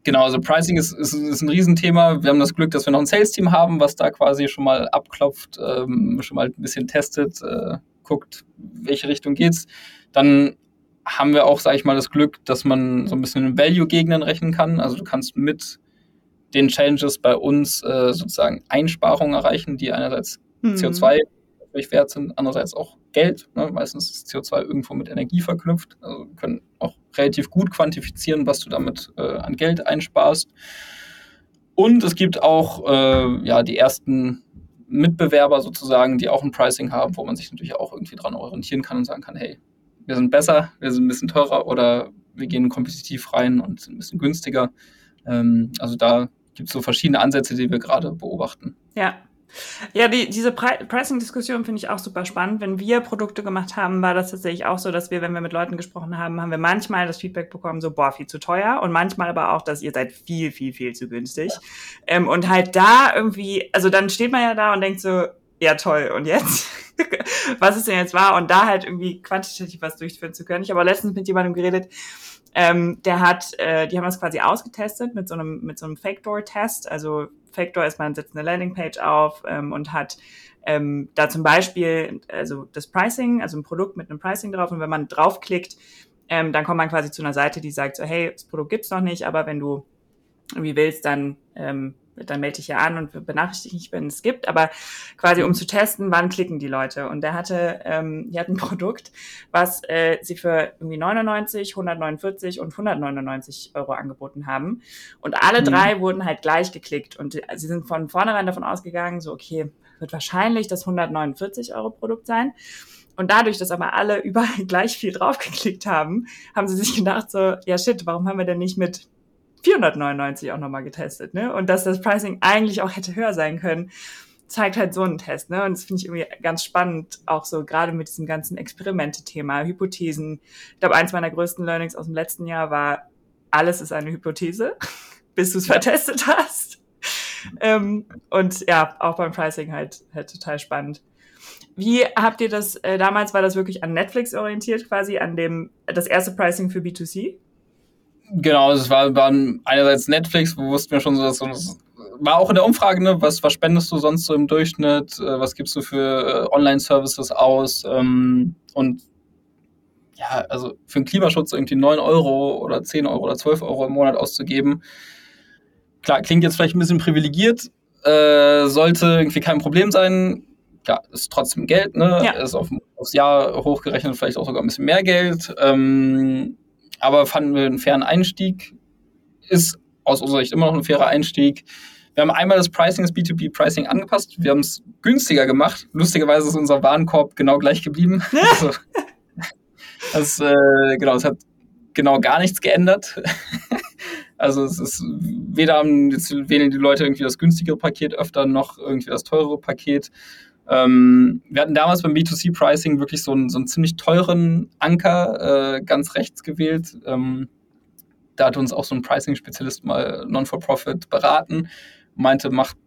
genau, also Pricing ist, ist, ist ein Riesenthema. Wir haben das Glück, dass wir noch ein Sales-Team haben, was da quasi schon mal abklopft, ähm, schon mal ein bisschen testet, äh, guckt, welche Richtung geht's. Dann haben wir auch, sage ich mal, das Glück, dass man so ein bisschen in Value-Gegenden rechnen kann. Also du kannst mit den Challenges bei uns äh, sozusagen Einsparungen erreichen, die einerseits Hm. CO2 natürlich wert sind, andererseits auch Geld. Ne? Meistens ist CO2 irgendwo mit Energie verknüpft. Also wir können auch relativ gut quantifizieren, was du damit äh, an Geld einsparst. Und es gibt auch äh, ja, die ersten Mitbewerber sozusagen, die auch ein Pricing haben, wo man sich natürlich auch irgendwie dran orientieren kann und sagen kann, hey, wir sind besser, wir sind ein bisschen teurer oder wir gehen kompetitiv rein und sind ein bisschen günstiger. Ähm, also da gibt es so verschiedene Ansätze, die wir gerade beobachten. Ja. Ja, die, diese Pri Pricing-Diskussion finde ich auch super spannend. Wenn wir Produkte gemacht haben, war das tatsächlich auch so, dass wir, wenn wir mit Leuten gesprochen haben, haben wir manchmal das Feedback bekommen, so, boah, viel zu teuer. Und manchmal aber auch, dass ihr seid viel, viel, viel zu günstig. Ähm, und halt da irgendwie, also dann steht man ja da und denkt so, ja toll, und jetzt? was ist denn jetzt wahr? Und da halt irgendwie quantitativ was durchführen zu können. Ich habe auch letztens mit jemandem geredet, Ähm, der hat, äh, die haben das quasi ausgetestet mit so einem, mit so einem Fake-Door-Test. Also Fake-Door ist, man setzt eine Landingpage auf ähm, und hat ähm, da zum Beispiel also das Pricing, also ein Produkt mit einem Pricing drauf. Und wenn man draufklickt, ähm, dann kommt man quasi zu einer Seite, die sagt so, hey, das Produkt gibt's noch nicht, aber wenn du irgendwie willst, dann ähm, dann melde ich ja an und benachrichtige mich, wenn es gibt, aber quasi um zu testen, wann klicken die Leute. Und der hatte, ähm, die hatten ein Produkt, was äh, sie für irgendwie 99, 149 und 199 Euro angeboten haben. Und alle mhm. drei wurden halt gleich geklickt. Und sie sind von vornherein davon ausgegangen, so, okay, wird wahrscheinlich das 149 Euro Produkt sein. Und dadurch, dass aber alle überall gleich viel draufgeklickt haben, haben sie sich gedacht so, ja shit, warum haben wir denn nicht mit 499 auch nochmal getestet, ne? Und dass das Pricing eigentlich auch hätte höher sein können, zeigt halt so einen Test, ne? Und das finde ich irgendwie ganz spannend, auch so gerade mit diesem ganzen Experimente-Thema, Hypothesen. Ich glaube, eins meiner größten Learnings aus dem letzten Jahr war, alles ist eine Hypothese, bis du es vertestet hast. Ähm, und ja, auch beim Pricing halt, halt total spannend. Wie habt ihr das, äh, damals war das wirklich an Netflix orientiert, quasi an dem, das erste Pricing für B2C? Genau, es war, waren einerseits Netflix, wo wussten wir schon so, dass das war auch in der Umfrage, ne, was, was spendest du sonst so im Durchschnitt, äh, was gibst du für äh, Online-Services aus ähm, und ja, also für den Klimaschutz irgendwie 9 Euro oder 10 Euro oder 12 Euro im Monat auszugeben, klar, klingt jetzt vielleicht ein bisschen privilegiert, äh, sollte irgendwie kein Problem sein. Klar, ist trotzdem Geld, ne? Ja. Ist auf, aufs Jahr hochgerechnet vielleicht auch sogar ein bisschen mehr Geld. Ähm, aber fanden wir einen fairen Einstieg. Ist aus unserer Sicht immer noch ein fairer Einstieg. Wir haben einmal das Pricing, das B2B-Pricing angepasst. Wir haben es günstiger gemacht. Lustigerweise ist unser Warenkorb genau gleich geblieben. also, das, äh, genau, es hat genau gar nichts geändert. also es ist weder haben jetzt wählen die Leute irgendwie das günstigere Paket öfter noch irgendwie das teurere Paket. Ähm, wir hatten damals beim B2C-Pricing wirklich so einen, so einen ziemlich teuren Anker äh, ganz rechts gewählt. Ähm, da hat uns auch so ein Pricing-Spezialist mal Non-for-Profit beraten, meinte, macht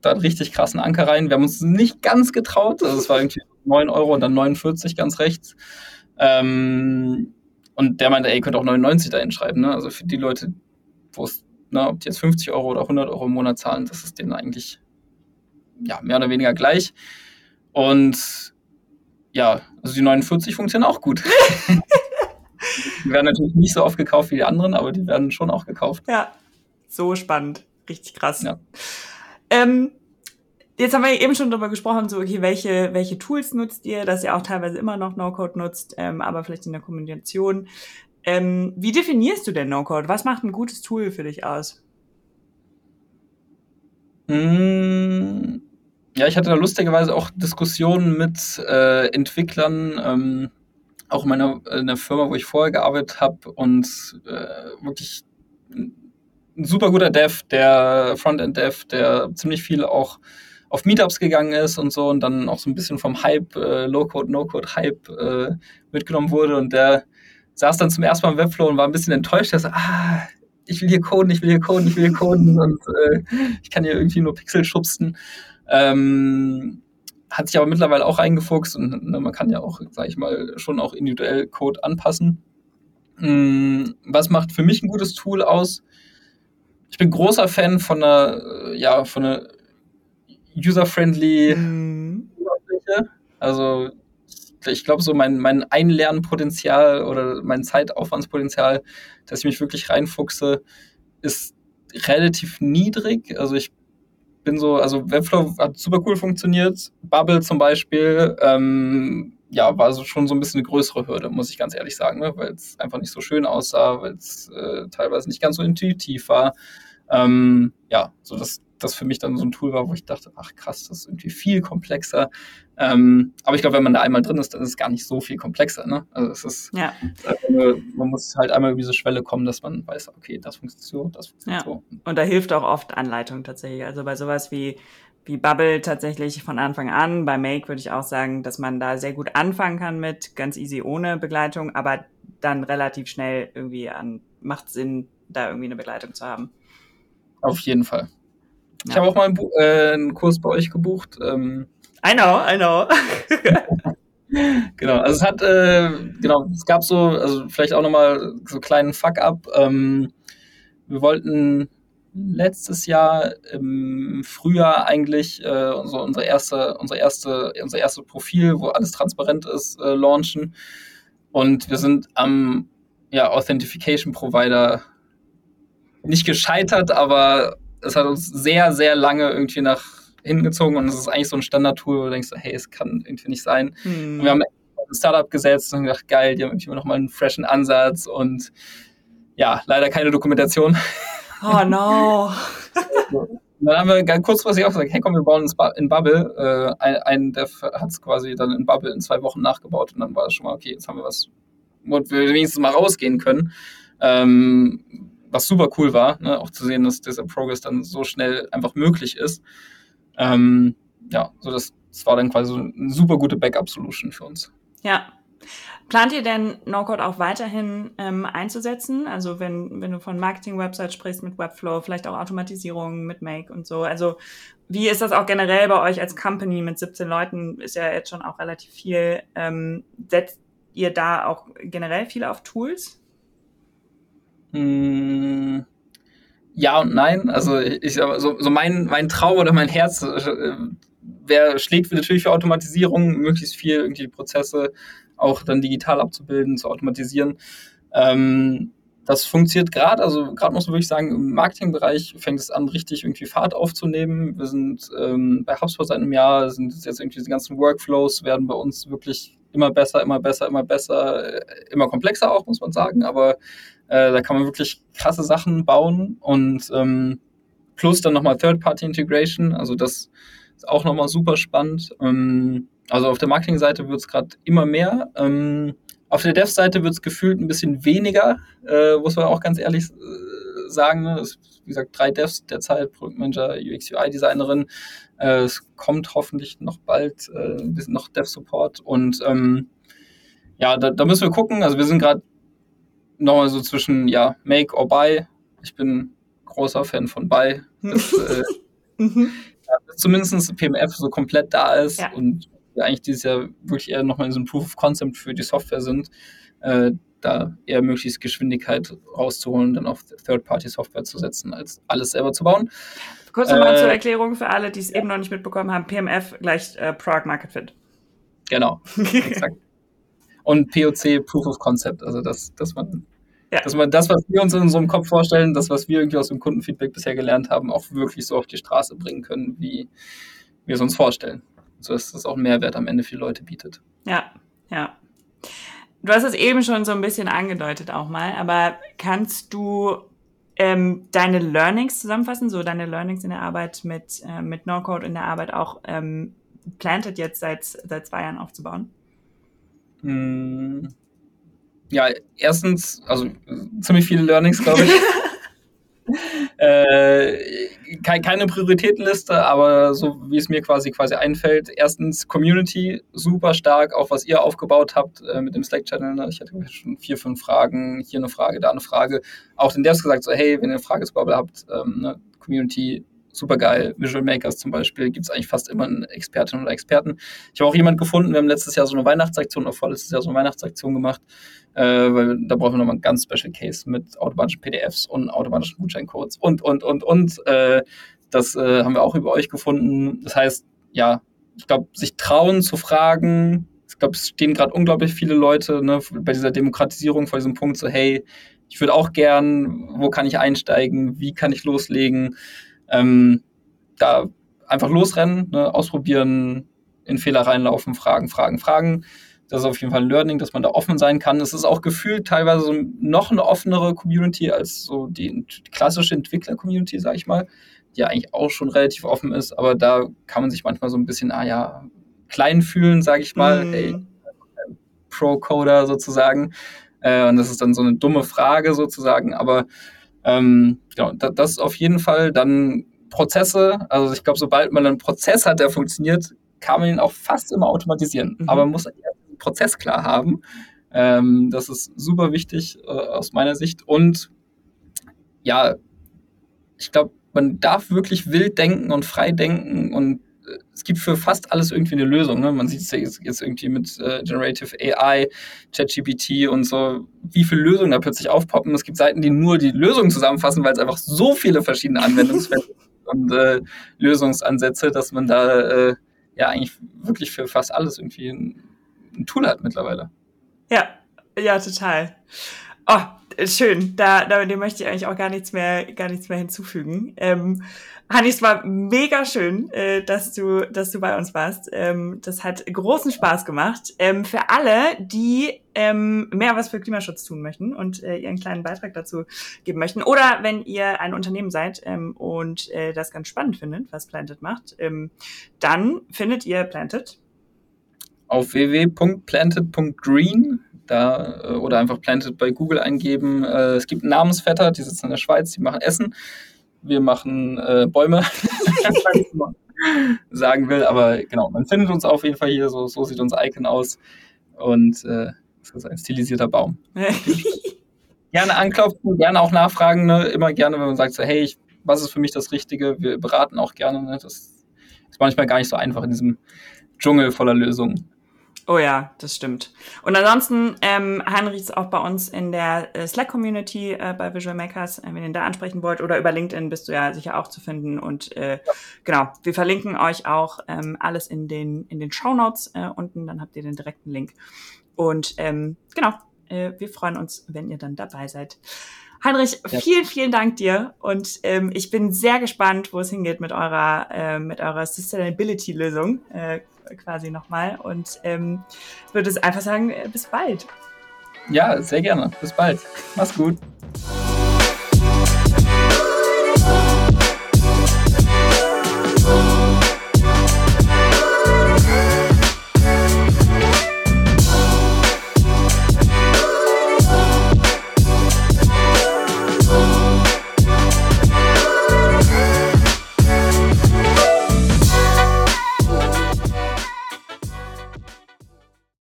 da einen richtig krassen Anker rein. Wir haben uns nicht ganz getraut, also es war irgendwie 9 Euro und dann 49 ganz rechts. Ähm, und der meinte, ey, ihr könnt auch 99 da hinschreiben. Ne? Also für die Leute, wo es, ne, ob die jetzt 50 Euro oder 100 Euro im Monat zahlen, das ist denen eigentlich ja, mehr oder weniger gleich. Und ja, also die 49 funktionieren auch gut. die werden natürlich nicht so oft gekauft wie die anderen, aber die werden schon auch gekauft. Ja, so spannend. Richtig krass. Ja. Ähm, jetzt haben wir eben schon darüber gesprochen, so, okay, welche, welche Tools nutzt ihr, dass ihr auch teilweise immer noch No-Code nutzt, ähm, aber vielleicht in der Kombination. Ähm, wie definierst du denn No-Code? Was macht ein gutes Tool für dich aus? Mmh ja, ich hatte da lustigerweise auch Diskussionen mit äh, Entwicklern, ähm, auch in meiner in der Firma, wo ich vorher gearbeitet habe und äh, wirklich ein super guter Dev, der Frontend-Dev, der ziemlich viel auch auf Meetups gegangen ist und so und dann auch so ein bisschen vom Hype, äh, Low-Code, No-Code-Hype äh, mitgenommen wurde und der saß dann zum ersten Mal im Webflow und war ein bisschen enttäuscht. So, ah, ich will hier coden, ich will hier coden, ich will hier coden und äh, ich kann hier irgendwie nur Pixel schubsen. Ähm, hat sich aber mittlerweile auch reingefuchst und ne, man kann ja auch, sage ich mal, schon auch individuell Code anpassen. Ähm, was macht für mich ein gutes Tool aus? Ich bin großer Fan von einer, äh, ja, von einer user-friendly mhm. Oberfläche. Also ich glaube, so mein, mein Einlernpotenzial oder mein Zeitaufwandspotenzial, dass ich mich wirklich reinfuchse, ist relativ niedrig. Also ich bin so, also Webflow hat super cool funktioniert. Bubble zum Beispiel, ähm, ja, war so schon so ein bisschen eine größere Hürde, muss ich ganz ehrlich sagen, ne? weil es einfach nicht so schön aussah, weil es äh, teilweise nicht ganz so intuitiv war. Ähm, ja, so das, das für mich dann so ein Tool war, wo ich dachte, ach krass, das ist irgendwie viel komplexer. Ähm, aber ich glaube, wenn man da einmal drin ist, dann ist es gar nicht so viel komplexer. Ne? Also es ist, ja. Nur, man muss halt einmal über diese Schwelle kommen, dass man weiß, okay, das funktioniert so, das funktioniert ja. so. Und da hilft auch oft Anleitung tatsächlich. Also bei sowas wie wie Bubble tatsächlich von Anfang an. Bei Make würde ich auch sagen, dass man da sehr gut anfangen kann mit, ganz easy ohne Begleitung, aber dann relativ schnell irgendwie an, macht Sinn, da irgendwie eine Begleitung zu haben. Auf jeden Fall. Ich habe auch mal einen, äh, einen, Kurs bei euch gebucht. Ähm, I know, I know. genau, also es hat, äh, genau, es gab so, also vielleicht auch nochmal so einen kleinen Fuck-up. Ähm, wir wollten letztes Jahr im Frühjahr eigentlich äh, so unser erste, unsere erste, unser erstes Profil, wo alles transparent ist, äh, launchen. Und wir sind am ja, Authentification Provider nicht gescheitert, aber es hat uns sehr, sehr lange irgendwie nach hingezogen und es ist eigentlich so ein Standard-Tool, wo du denkst, hey, es kann irgendwie nicht sein. Hm. wir haben ein Startup gesetzt und gedacht, geil, die haben irgendwie noch mal einen freshen Ansatz und ja, leider keine Dokumentation. Oh no. dann haben wir ganz kurzfristig auch gesagt, hey komm, wir bauen in Bubble. Äh, ein, ein Dev hat es quasi dann in Bubble in zwei Wochen nachgebaut und dann war es schon mal, okay, jetzt haben wir was, wo wir wenigstens mal rausgehen können. Ähm, was super cool war, ne? auch zu sehen, dass dieser Progress dann so schnell einfach möglich ist. Ähm, ja, so das, das war dann quasi so eine super gute Backup-Solution für uns. Ja. Plant ihr denn No-Code auch weiterhin ähm, einzusetzen? Also wenn, wenn du von Marketing-Websites sprichst mit Webflow, vielleicht auch Automatisierung mit Make und so. Also wie ist das auch generell bei euch als Company mit 17 Leuten? Ist ja jetzt schon auch relativ viel. Ähm, setzt ihr da auch generell viel auf Tools? Hm, ja und nein. Also ich so, so mein, mein Traum oder mein Herz äh, wer schlägt natürlich für Automatisierung, möglichst viel irgendwie Prozesse auch dann digital abzubilden, zu automatisieren. Ähm, das funktioniert gerade, also gerade muss man wirklich sagen, im Marketingbereich fängt es an, richtig irgendwie Fahrt aufzunehmen. Wir sind ähm, bei HubSpot seit einem Jahr, sind jetzt irgendwie die ganzen Workflows werden bei uns wirklich immer besser, immer besser, immer besser, äh, immer komplexer auch, muss man sagen. Aber äh, da kann man wirklich krasse Sachen bauen und ähm, plus dann nochmal Third-Party-Integration, also das ist auch nochmal super spannend. Ähm, also auf der Marketingseite wird es gerade immer mehr. Ähm, auf der Dev-Seite wird es gefühlt ein bisschen weniger, äh, muss man auch ganz ehrlich äh, sagen. Ne? Es, wie gesagt, drei Devs derzeit, Produktmanager, UX, UI-Designerin. Äh, es kommt hoffentlich noch bald äh, noch Dev-Support. Und ähm, ja, da, da, müssen wir gucken. Also wir sind gerade nochmal so zwischen ja, Make or Buy. Ich bin großer Fan von Buy. Das, äh, mhm dass zumindest PMF so komplett da ist ja. und wir eigentlich dieses Jahr wirklich eher nochmal in so ein Proof of Concept für die Software sind, äh, da eher möglichst Geschwindigkeit rauszuholen, dann auf Third-Party-Software zu setzen, als alles selber zu bauen. Kurz nochmal äh, zur Erklärung für alle, die es eben noch nicht mitbekommen haben: PMF gleich äh, Product Market Fit. Genau. exakt. Und POC, Proof of Concept, also dass, dass man ja. Dass man das, was wir uns in unserem Kopf vorstellen, das, was wir irgendwie aus dem Kundenfeedback bisher gelernt haben, auch wirklich so auf die Straße bringen können, wie wir es uns vorstellen. So dass das auch einen Mehrwert am Ende für Leute bietet. Ja, ja. Du hast es eben schon so ein bisschen angedeutet auch mal, aber kannst du ähm, deine Learnings zusammenfassen, so deine Learnings in der Arbeit mit, äh, mit No-Code in der Arbeit auch ähm, Planted jetzt seit, seit zwei Jahren aufzubauen? Hm, ja, erstens, also ziemlich viele Learnings, glaube ich. äh, keine Prioritätenliste, aber so wie es mir quasi quasi einfällt. Erstens Community, super stark, auch was ihr aufgebaut habt äh, mit dem Slack-Channel. Ne? Ich hatte schon vier, fünf Fragen, hier eine Frage, da eine Frage. Auch den Devs gesagt, so hey, wenn ihr eine Frage zu Bubble habt, ähm, ne? Community super geil. Visual Makers zum Beispiel gibt es eigentlich fast immer einen Expertin oder Experten. Ich habe auch jemanden gefunden, wir haben letztes Jahr so eine Weihnachtsaktion, auch vorletztes Jahr so eine Weihnachtsaktion gemacht, äh, weil da brauchen wir nochmal einen ganz Special Case mit automatischen PDFs und automatischen Gutscheincodes und, und, und, und. Äh, das äh, haben wir auch über euch gefunden. Das heißt, ja, ich glaube, sich trauen zu fragen, ich glaube, es stehen gerade unglaublich viele Leute ne, bei dieser Demokratisierung vor diesem Punkt so, hey, ich würde auch gern, wo kann ich einsteigen, wie kann ich loslegen? Ähm, da einfach losrennen, ne, ausprobieren, in Fehler reinlaufen, fragen, fragen, fragen. Das ist auf jeden Fall ein Learning, dass man da offen sein kann. Es ist auch gefühlt teilweise so noch eine offenere Community als so die, klassische Entwickler-Community, sag ich mal, die ja eigentlich auch schon relativ offen ist, aber da kann man sich manchmal so ein bisschen, ah ja, klein fühlen, sag ich mal, mm. hey, Pro-Coder sozusagen. Äh, und das ist dann so eine dumme Frage sozusagen, aber ähm, genau, das ist auf jeden Fall dann Prozesse. Also ich glaube, sobald man einen Prozess hat, der funktioniert, kann man ihn auch fast immer automatisieren. Mhm. Aber man muss den Prozess klar haben. Ähm, das ist super wichtig äh, aus meiner Sicht. Und ja, ich glaube, man darf wirklich wild denken und frei denken und es gibt für fast alles irgendwie eine Lösung. Ne? Man sieht es ja jetzt, jetzt irgendwie mit äh, Generative AI, ChatGPT und so, wie viele Lösungen da plötzlich aufpoppen. Es gibt Seiten, die nur die Lösung zusammenfassen, weil es einfach so viele verschiedene Anwendungsfälle und äh, Lösungsansätze, dass man da äh, ja eigentlich wirklich für fast alles irgendwie ein, ein Tool hat mittlerweile. Ja, ja, total. Oh, schön. Da, da dem möchte ich eigentlich auch gar nichts mehr, gar nichts mehr hinzufügen. Ähm, Hanni, es war mega schön, äh, dass du, dass du bei uns warst. Ähm, das hat großen Spaß gemacht. Ähm, für alle, die ähm, mehr was für Klimaschutz tun möchten und äh, ihren kleinen Beitrag dazu geben möchten, oder wenn ihr ein Unternehmen seid ähm, und äh, das ganz spannend findet, was Planted macht, ähm, dann findet ihr Planted auf www.planted.green da äh, oder einfach Planted bei Google eingeben. Äh, es gibt einen Namensvetter, die sitzen in der Schweiz, die machen Essen. Wir machen äh, Bäume, sagen will. Aber genau, man findet uns auf jeden Fall hier, so, so sieht unser Icon aus. Und äh, das ist ein stilisierter Baum. gerne anklopfen, gerne auch nachfragen, ne? immer gerne, wenn man sagt, so, hey, ich, was ist für mich das Richtige? Wir beraten auch gerne. Ne? Das ist manchmal gar nicht so einfach in diesem Dschungel voller Lösungen. Oh ja, das stimmt. Und ansonsten, ähm, Heinrich ist auch bei uns in der äh, Slack-Community äh, bei Visual Makers, äh, wenn ihr ihn da ansprechen wollt. Oder über LinkedIn bist du ja sicher auch zu finden. Und äh, genau, wir verlinken euch auch ähm, alles in den, in den Show Notes äh, unten. Dann habt ihr den direkten Link. Und ähm, genau, äh, wir freuen uns, wenn ihr dann dabei seid. Heinrich, ja. vielen, vielen Dank dir und ähm, ich bin sehr gespannt, wo es hingeht mit eurer, äh, mit eurer Sustainability-Lösung äh, quasi nochmal und ähm, würde es einfach sagen, äh, bis bald. Ja, sehr gerne. Bis bald. Mach's gut.